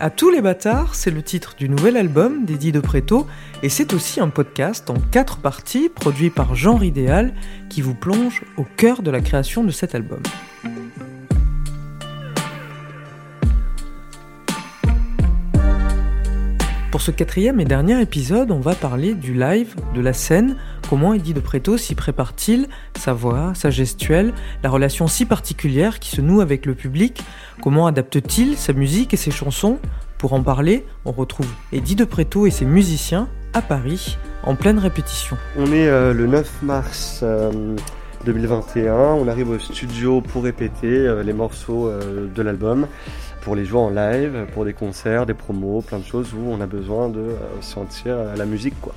À tous les bâtards, c'est le titre du nouvel album d'Eddie de Préto et c'est aussi un podcast en quatre parties produit par Genre Idéal qui vous plonge au cœur de la création de cet album. Pour ce quatrième et dernier épisode, on va parler du live, de la scène, comment Eddie de Préto s'y prépare-t-il, sa voix, sa gestuelle, la relation si particulière qui se noue avec le public, comment adapte-t-il sa musique et ses chansons? Pour en parler, on retrouve Eddie de Préto et ses musiciens à Paris, en pleine répétition. On est euh, le 9 mars 2021, euh, on arrive au studio pour répéter euh, les morceaux de l'album pour les jouer en live, pour des concerts, des promos, plein de choses où on a besoin de euh, sentir la musique quoi.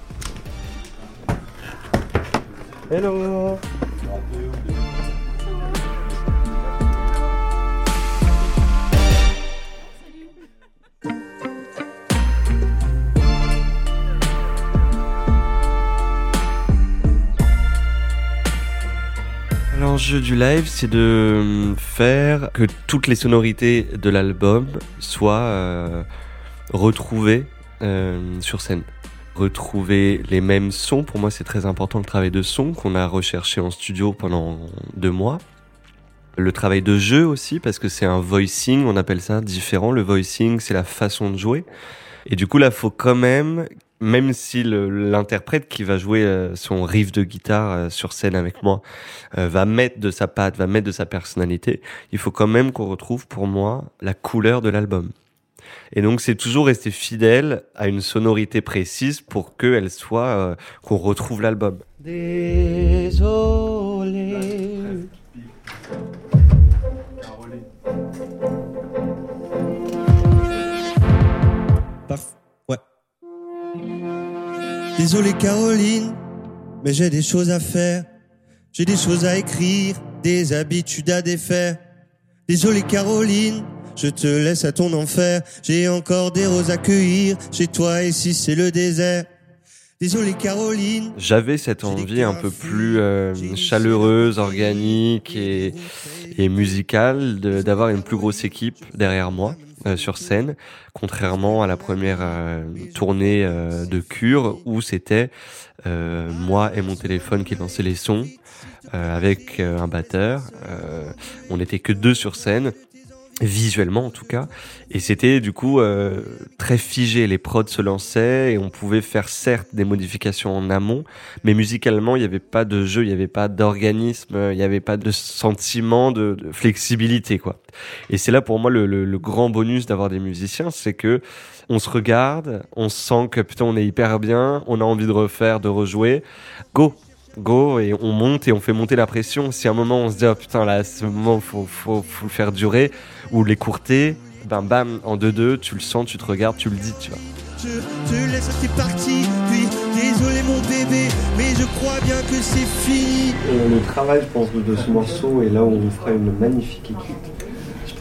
Hello Du live, c'est de faire que toutes les sonorités de l'album soient euh, retrouvées euh, sur scène. Retrouver les mêmes sons, pour moi c'est très important le travail de son qu'on a recherché en studio pendant deux mois. Le travail de jeu aussi, parce que c'est un voicing, on appelle ça différent. Le voicing, c'est la façon de jouer. Et du coup, là, faut quand même même si l'interprète qui va jouer euh, son riff de guitare euh, sur scène avec moi euh, va mettre de sa patte, va mettre de sa personnalité, il faut quand même qu'on retrouve pour moi la couleur de l'album. Et donc c'est toujours rester fidèle à une sonorité précise pour qu'elle soit qu'on retrouve l'album. Désolé Caroline, mais j'ai des choses à faire. J'ai des choses à écrire, des habitudes à défaire. Désolé Caroline, je te laisse à ton enfer. J'ai encore des roses à cueillir chez toi et si c'est le désert. Désolé Caroline. J'avais cette envie un peu plus euh, chaleureuse, organique et, et musicale d'avoir une plus grosse équipe derrière moi. Euh, sur scène, contrairement à la première euh, tournée euh, de Cure où c'était moi et mon téléphone qui lançaient les sons avec un batteur. on n'était que deux sur scène visuellement en tout cas. Et c'était du coup euh, très figé. Les prods se lançaient et on pouvait faire certes des modifications en amont mais musicalement il n'y avait pas de jeu il n'y avait pas d'organisme il n'y avait pas de sentiment de, flexibilité quoi. Et c'est là pour moi le, le, le grand bonus d'avoir des musiciens c'est que on se regarde on sent que putain on est hyper bien on a envie de refaire de rejouer. Go go et on monte et on fait monter la pression. Si à un moment on se dit oh putain là, ce moment faut, faut, faut le faire durer ou l'écourter, bam bam en 2-2, tu le sens, tu te regardes, tu le dis, tu vois. Je te laisse, t'es parti, puis désolé mon bébé, mais je crois bien que c'est fini. le travail, je pense, de ce morceau, et là où on fera une magnifique équipe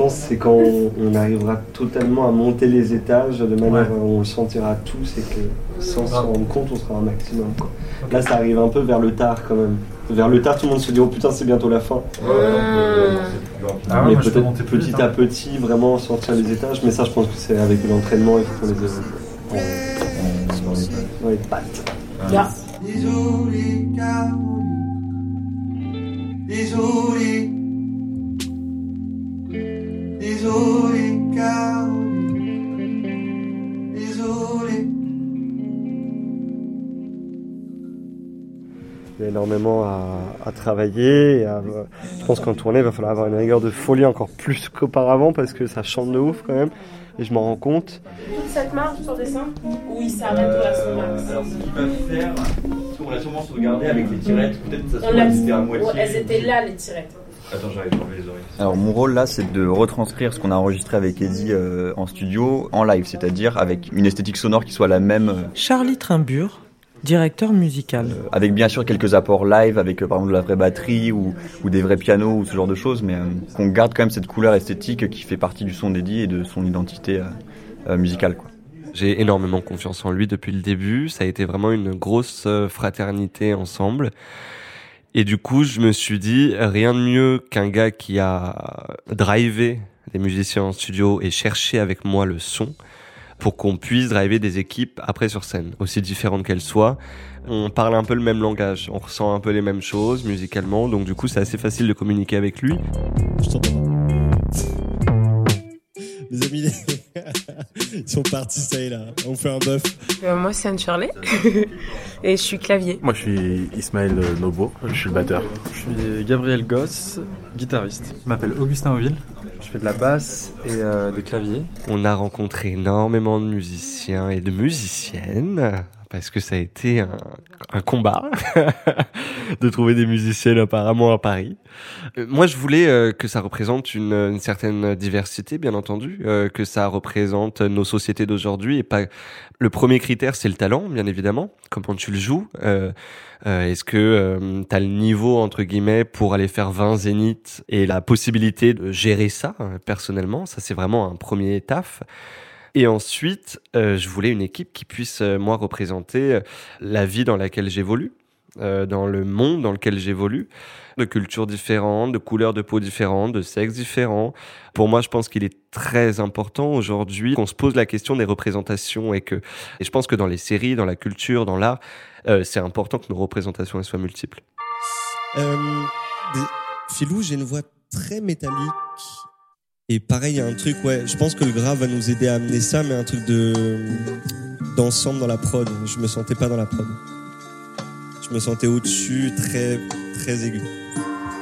pense c'est quand on, arrivera totalement à monter les étages de manière où on le sentira tous et que sans s'en rendre compte, on sera un maximum. Là, ça arrive un peu vers le tard quand même. Vers le tard, tout le monde se dit oh putain, c'est bientôt la fin. Ah mais peut-être petit à petit, vraiment sortir les étages. Mais ça, je pense que c'est avec l'entraînement, il faut qu'on les dans les pattes. Désolé, Désolé. Désolé, Désolé. Il y a énormément à, travailler. je pense qu'en tournée, il va falloir avoir une rigueur de folie encore plus qu'auparavant parce que ça chante de ouf quand même. Et je m'en rends compte. Toute cette marge sur dessin? Où il s'arrête pour la max Alors, ce qu'ils peuvent faire, on l'a sûrement sauvegardé avec les tirettes. Peut-être que ça se à moitié. Elles étaient là, les tirettes. Attends, j'arrive à les oreilles. Alors mon rôle là, c'est de retranscrire ce qu'on a enregistré avec Eddie euh, en studio en live, c'est-à-dire avec une esthétique sonore qui soit la même. Euh, Charlie Trimbure, directeur musical. Euh, avec bien sûr quelques apports live, avec par exemple de la vraie batterie ou, ou des vrais pianos ou ce genre de choses, mais qu'on garde quand même cette couleur esthétique qui fait partie du son d'Eddie et de son identité musicale. Quoi. J'ai énormément confiance en lui depuis le début. Ça a été vraiment une grosse euh, fraternité ensemble. Et du coup, je me suis dit, rien de mieux qu'un gars qui a drivé les musiciens en studio et cherché avec moi le son pour qu'on puisse driver des équipes après sur scène, aussi différentes qu'elles soient. On parle un peu le même langage, on ressent un peu les mêmes choses musicalement, donc du coup c'est assez facile de communiquer avec lui. Je t'entends. Les ils sont partis, ça y est là. On fait un bœuf. Euh, moi, c'est Anne-Charley. et je suis clavier. Moi, je suis Ismaël Nobo, je suis le batteur. Je suis Gabriel Goss, guitariste. Je m'appelle Augustin Auville. Je fais de la basse et euh, des claviers. On a rencontré énormément de musiciens et de musiciennes parce que ça a été un, un combat de trouver des musiciennes apparemment à Paris. Euh, moi, je voulais euh, que ça représente une, une certaine diversité, bien entendu, euh, que ça représente nos sociétés d'aujourd'hui et pas. Le premier critère, c'est le talent, bien évidemment. Comment tu le joues. Est-ce que tu as le niveau entre guillemets pour aller faire 20 zéniths et la possibilité de gérer ça personnellement? Ça, c'est vraiment un premier taf. Et ensuite, euh, je voulais une équipe qui puisse, euh, moi, représenter euh, la vie dans laquelle j'évolue, dans le monde dans lequel j'évolue, de cultures différentes, de couleurs de peau différentes, de sexes différents. Pour moi, je pense qu'il est très important aujourd'hui qu'on se pose la question des représentations et que, et je pense que dans les séries, dans la culture, dans l'art, c'est important que nos représentations soient multiples. Philou, j'ai une voix très métallique. Et pareil, il y a un truc, ouais, je pense que le gras va nous aider à amener ça, mais un truc de d'ensemble dans la prod. Je me sentais pas dans la prod. Je me sentais au-dessus, très très aigu,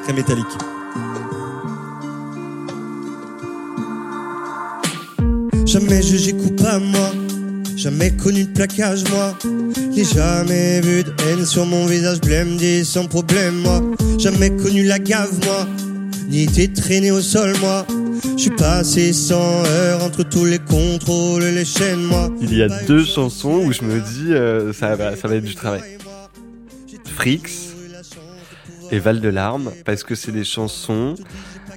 très métallique. Jamais jugé coupable, moi. Jamais connu de plaquage, moi. J'ai jamais vu de haine sur mon visage blême, sans problème, moi. Jamais connu la gave, moi. Ni été traîné au sol, moi. Je suis passé sans heure entre tous les contrôles et les chaînes, moi. Il y a deux chansons où je me dis euh, ça, va, ça va être du travail. Frix et Val de larmes parce que c'est des chansons.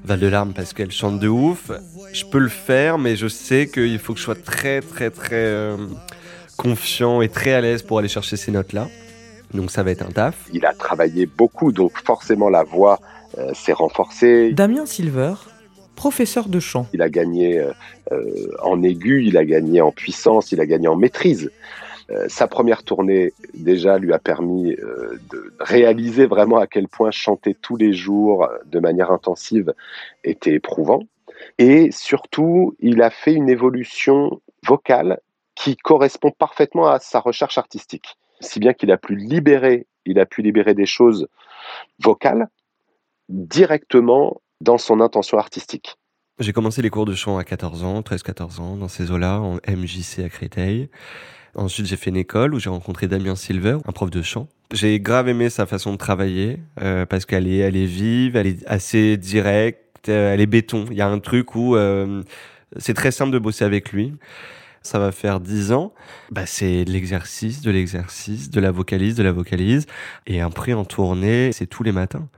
Val de larmes parce qu'elle chante de ouf. Je peux le faire, mais je sais qu'il faut que je sois très très très euh, confiant et très à l'aise pour aller chercher ces notes-là. Donc ça va être un taf. Il a travaillé beaucoup, donc forcément la voix euh, s'est renforcée. Damien Silver, professeur de chant. Il a gagné euh, euh, en aigu, il a gagné en puissance, il a gagné en maîtrise. Euh, sa première tournée déjà lui a permis de réaliser vraiment à quel point chanter tous les jours de manière intensive était éprouvant. Et surtout, il a fait une évolution vocale qui correspond parfaitement à sa recherche artistique. Si bien qu'il a pu libérer, il a pu libérer des choses vocales directement dans son intention artistique. J'ai commencé les cours de chant à 14 ans, 13-14 ans, dans ces eaux-là, en MJC à Créteil. Ensuite, j'ai fait une école où j'ai rencontré Damien Silver, un prof de chant. J'ai grave aimé sa façon de travailler euh, parce qu'elle est, elle est vive, elle est assez directe, euh, elle est béton. Il y a un truc où euh, c'est très simple de bosser avec lui. Ça va faire 10 ans. Bah, c'est de l'exercice, de l'exercice, de la vocalise, de la vocalise. Et après, en tournée, c'est tous les matins.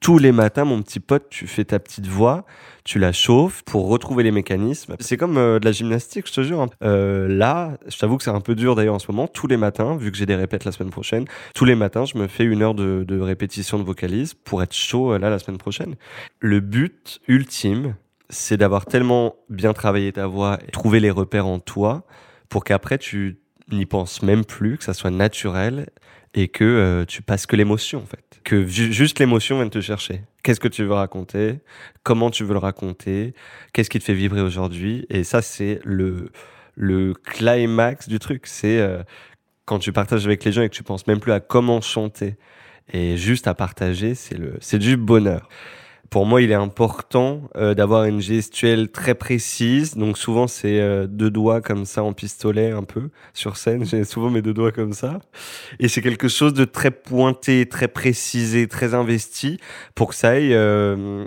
Tous les matins, mon petit pote, tu fais ta petite voix, tu la chauffes pour retrouver les mécanismes. C'est comme euh, de la gymnastique, je te jure. hein. Euh, là, je t'avoue que c'est un peu dur d'ailleurs en ce moment. Tous les matins, vu que j'ai des répètes la semaine prochaine, tous les matins, je me fais une heure de, répétition de vocalise pour être chaud euh, là la semaine prochaine. Le but ultime, c'est d'avoir tellement bien travaillé ta voix et trouver les repères en toi pour qu'après tu n'y penses même plus, que ça soit naturel et que euh, tu passes que l'émotion en fait. Que ju- juste l'émotion vienne te chercher. Qu'est-ce que tu veux raconter? Comment tu veux le raconter? Qu'est-ce qui te fait vibrer aujourd'hui? Et ça c'est le le climax du truc, c'est euh, quand tu partages avec les gens et que tu penses même plus à comment chanter et juste à partager, c'est le c'est du bonheur. Pour moi, il est important euh, d'avoir une gestuelle très précise. Donc souvent, c'est euh, deux doigts comme ça en pistolet un peu sur scène. J'ai souvent mes deux doigts comme ça. Et c'est quelque chose de très pointé, très précisé, très investi pour que ça aille euh,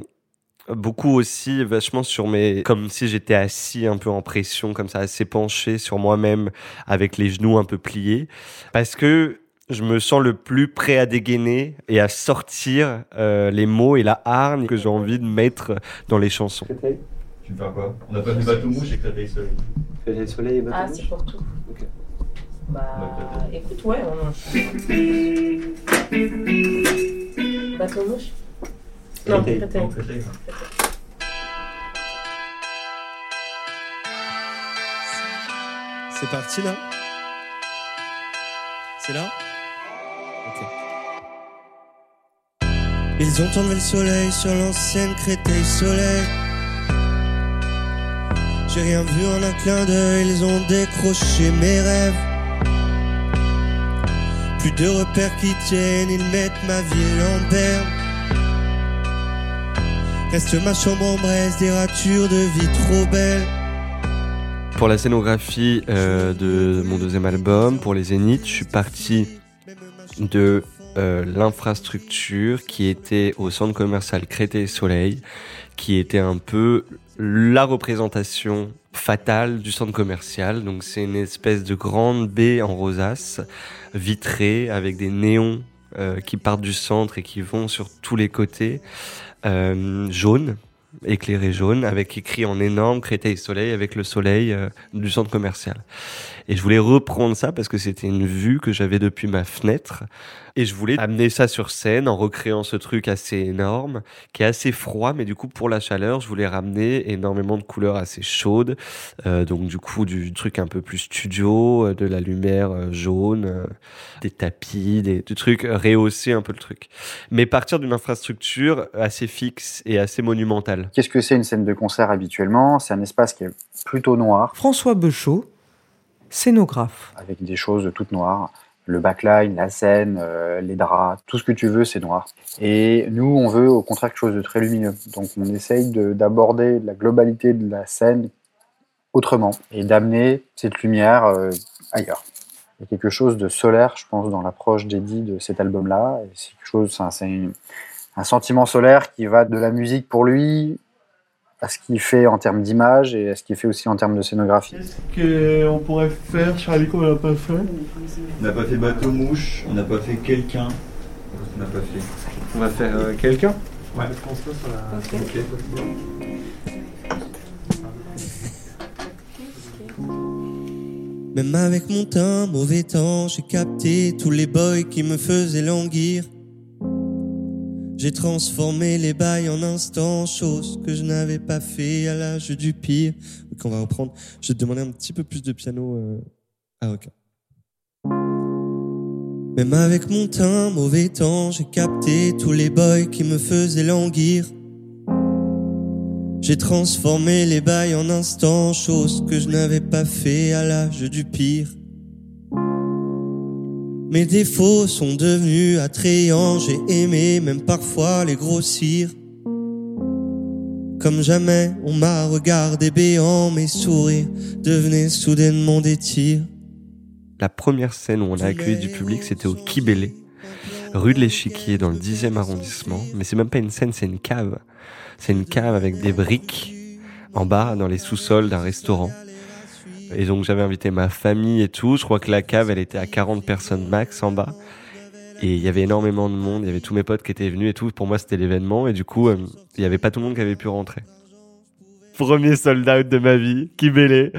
beaucoup aussi vachement sur mes... Comme si j'étais assis un peu en pression, comme ça, assez penché sur moi-même avec les genoux un peu pliés. Parce que je me sens le plus prêt à dégainer et à sortir euh, les mots et la hargne que j'ai envie de mettre dans les chansons. Tu veux faire quoi? On a pas fait bateau mouche et Créteil seul. Crédit Soleil et Bateau Ah, c'est pour tout. Bah, écoute, ouais, on... Bateau mouche? Non, Créteil. Créteil. Non, Créteil. C'est parti là? C'est là? Ils ont enlevé le soleil sur l'ancienne Créteil Soleil. J'ai rien vu en un clin d'œil, ils ont décroché mes rêves. Plus de repères qui tiennent, ils mettent ma ville en berne. Reste ma chambre en braise, des ratures de vie trop belles. Pour la scénographie euh, de mon deuxième album, pour les Zéniths, je suis parti de euh, l'infrastructure qui était au centre commercial Créteil Soleil, qui était un peu la représentation fatale du centre commercial. Donc c'est une espèce de grande baie en rosace, vitrée, avec des néons euh, qui partent du centre et qui vont sur tous les côtés, euh, jaune éclairé jaune, avec écrit en énorme Créteil Soleil avec le soleil euh, du centre commercial. Et je voulais reprendre ça parce que c'était une vue que j'avais depuis ma fenêtre. Et je voulais amener ça sur scène en recréant ce truc assez énorme, qui est assez froid, mais du coup, pour la chaleur, je voulais ramener énormément de couleurs assez chaudes. Euh, donc, du coup, du truc un peu plus studio, euh, de la lumière euh, jaune, euh, des tapis, des, du truc, euh, rehausser un peu le truc. Mais partir d'une infrastructure assez fixe et assez monumentale. Qu'est-ce que c'est une scène de concert habituellement? C'est un espace qui est plutôt noir, François Bechot, scénographe. avec des choses toutes noires. Le backline, la scène, euh, les draps, tout ce que tu veux, c'est noir. Et nous, on veut au contraire quelque chose de très lumineux. Donc on essaye de- d'aborder la globalité de la scène autrement et d'amener cette lumière euh, ailleurs. Il y a quelque chose de solaire, je pense, dans l'approche d'Eddie de cet album-là. C'est quelque chose, c'est un sentiment solaire qui va de la musique pour lui à ce qu'il fait en termes d'image et à ce qu'il fait aussi en termes de scénographie. qu'on pourrait faire vie qu'on n'a pas fait? On n'a pas fait bateau mouche, on n'a pas fait quelqu'un. On n'a pas fait. On va faire euh, quelqu'un? Ouais, je pense que sur la. Même avec mon teint mauvais temps, j'ai capté tous les boys qui me faisaient languir. J'ai transformé les bails en instant, chose que je n'avais pas fait à l'âge du pire. Donc on va reprendre. Je vais te demander un petit peu plus de piano. Euh... Ah ok. Même avec mon teint mauvais temps, j'ai capté tous les boys qui me faisaient languir. J'ai transformé les bails en instant, chose que je n'avais pas fait à l'âge du pire. Mes défauts sont devenus attrayants, j'ai aimé même parfois les grossir. Comme jamais, on m'a regardé béant, mes sourires devenaient soudainement des tirs. La première scène où on a accueilli du public, c'était au Kibélé, rue de l'Échiquier, dans le 10e arrondissement. Mais c'est même pas une scène, c'est une cave. C'est une cave avec des briques en bas, dans les sous-sols d'un restaurant. Et donc j'avais invité ma famille et tout. Je crois que la cave, elle était à 40 personnes max en bas. Et il y avait énormément de monde. Il y avait tous mes potes qui étaient venus et tout. Pour moi, c'était l'événement. Et du coup, euh, il y avait pas tout le monde qui avait pu rentrer. Premier sold out de ma vie, Kibélé.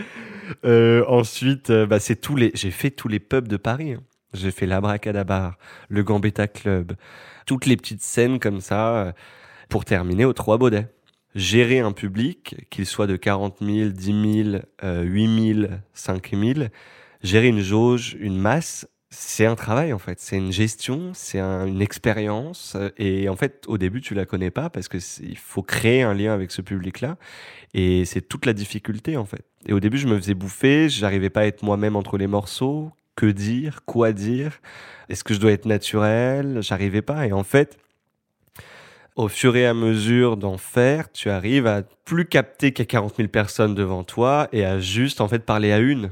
Euh, ensuite, euh, bah, c'est tous les. J'ai fait tous les pubs de Paris. hein. J'ai fait l'Abracadabar, le Gambetta Club, toutes les petites scènes comme ça, euh, pour terminer aux Trois Baudets. Gérer un public, qu'il soit de 40 000, 10 000, euh, 8 000, 5 000, gérer une jauge, une masse, c'est un travail en fait. C'est une gestion, c'est un- une expérience. euh, Et en fait, au début, tu la connais pas parce que il faut créer un lien avec ce public-là. Et c'est toute la difficulté en fait. Et au début, je me faisais bouffer, j'arrivais pas à être moi-même entre les morceaux. Que dire Quoi dire Est-ce que je dois être naturel J'arrivais pas. Et en fait, au fur et à mesure d'en faire, tu arrives à plus capter a 40 000 personnes devant toi et à juste en fait parler à une.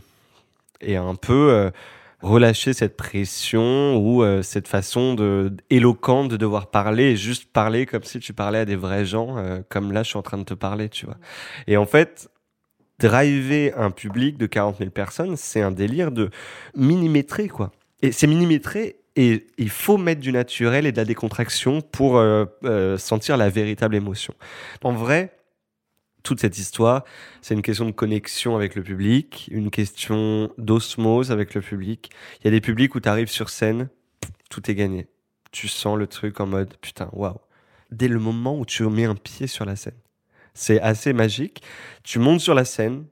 Et à un peu euh, relâcher cette pression ou euh, cette façon de, éloquente de devoir parler et juste parler comme si tu parlais à des vrais gens, euh, comme là je suis en train de te parler, tu vois. Et en fait, driver un public de 40 000 personnes, c'est un délire de millimétrer, quoi. Et c'est millimétré et il faut mettre du naturel et de la décontraction pour euh, euh, sentir la véritable émotion. En vrai, toute cette histoire, c'est une question de connexion avec le public, une question d'osmose avec le public. Il y a des publics où tu arrives sur scène, tout est gagné. Tu sens le truc en mode putain, waouh. Dès le moment où tu mets un pied sur la scène. C'est assez magique. Tu montes sur la scène,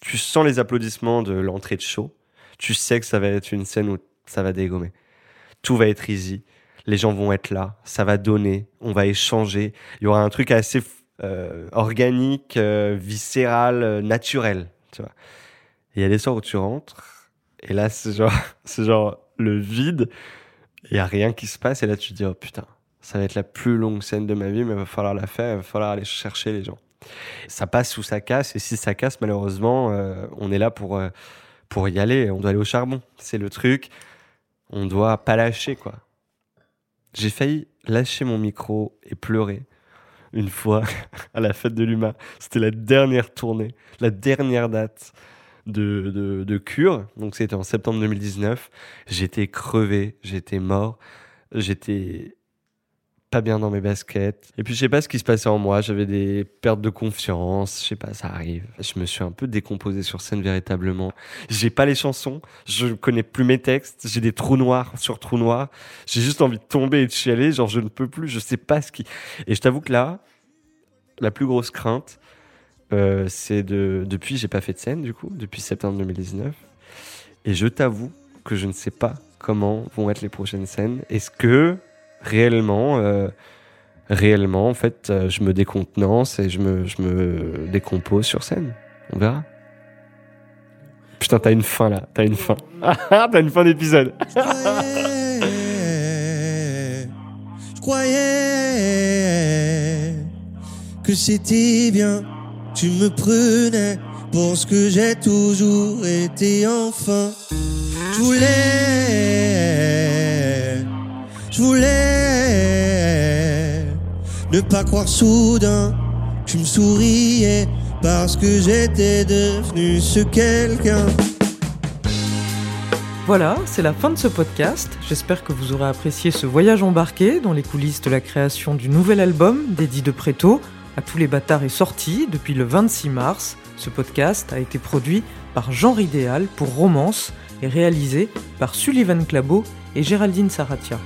tu sens les applaudissements de l'entrée de show. Tu sais que ça va être une scène où ça va dégommer. Tout va être easy. Les gens vont être là. Ça va donner. On va échanger. Il y aura un truc assez euh, organique, euh, viscéral, euh, naturel. Tu vois. il y a des soirs où tu rentres. Et là, c'est genre, genre le vide. Il n'y a rien qui se passe. Et là, tu te dis, oh putain, ça va être la plus longue scène de ma vie, mais il va falloir la faire. Il va falloir aller chercher les gens. Ça passe ou ça casse. Et si ça casse, malheureusement, on est là pour pour y aller, on doit aller au charbon. C'est le truc. On doit pas lâcher, quoi. J'ai failli lâcher mon micro et pleurer une fois à la fête de l'UMA. C'était la dernière tournée, la dernière date de, de, de cure. Donc c'était en septembre 2019. J'étais crevé, j'étais mort, j'étais pas bien dans mes baskets. Et puis je sais pas ce qui se passait en moi, j'avais des pertes de confiance, je sais pas, ça arrive. Je me suis un peu décomposé sur scène véritablement. J'ai pas les chansons, je connais plus mes textes, j'ai des trous noirs sur trous noirs. J'ai juste envie de tomber et de chialer, genre je ne peux plus, je sais pas ce qui. Et je t'avoue que là, la plus grosse crainte, euh, c'est de depuis j'ai pas fait de scène du coup depuis septembre 2019 et je t'avoue que je ne sais pas comment vont être les prochaines scènes. Est-ce que réellement, euh, réellement, en fait, euh, je me décontenance et je me, je me décompose sur scène. On verra. Putain, t'as une fin là, t'as une fin. t'as une fin d'épisode. je croyais que c'était bien. Tu me prenais pour ce que j'ai toujours été enfin. Je voulais, je voulais ne pas croire soudain tu me souriais parce que j'étais devenu ce quelqu'un. Voilà, c'est la fin de ce podcast. J'espère que vous aurez apprécié ce voyage embarqué dans les coulisses de la création du nouvel album d'Eddie de Préto. À tous les bâtards est sorti depuis le 26 mars. Ce podcast a été produit par Genre Idéal pour Romance et réalisé par Sullivan Clabot et Géraldine Saratia.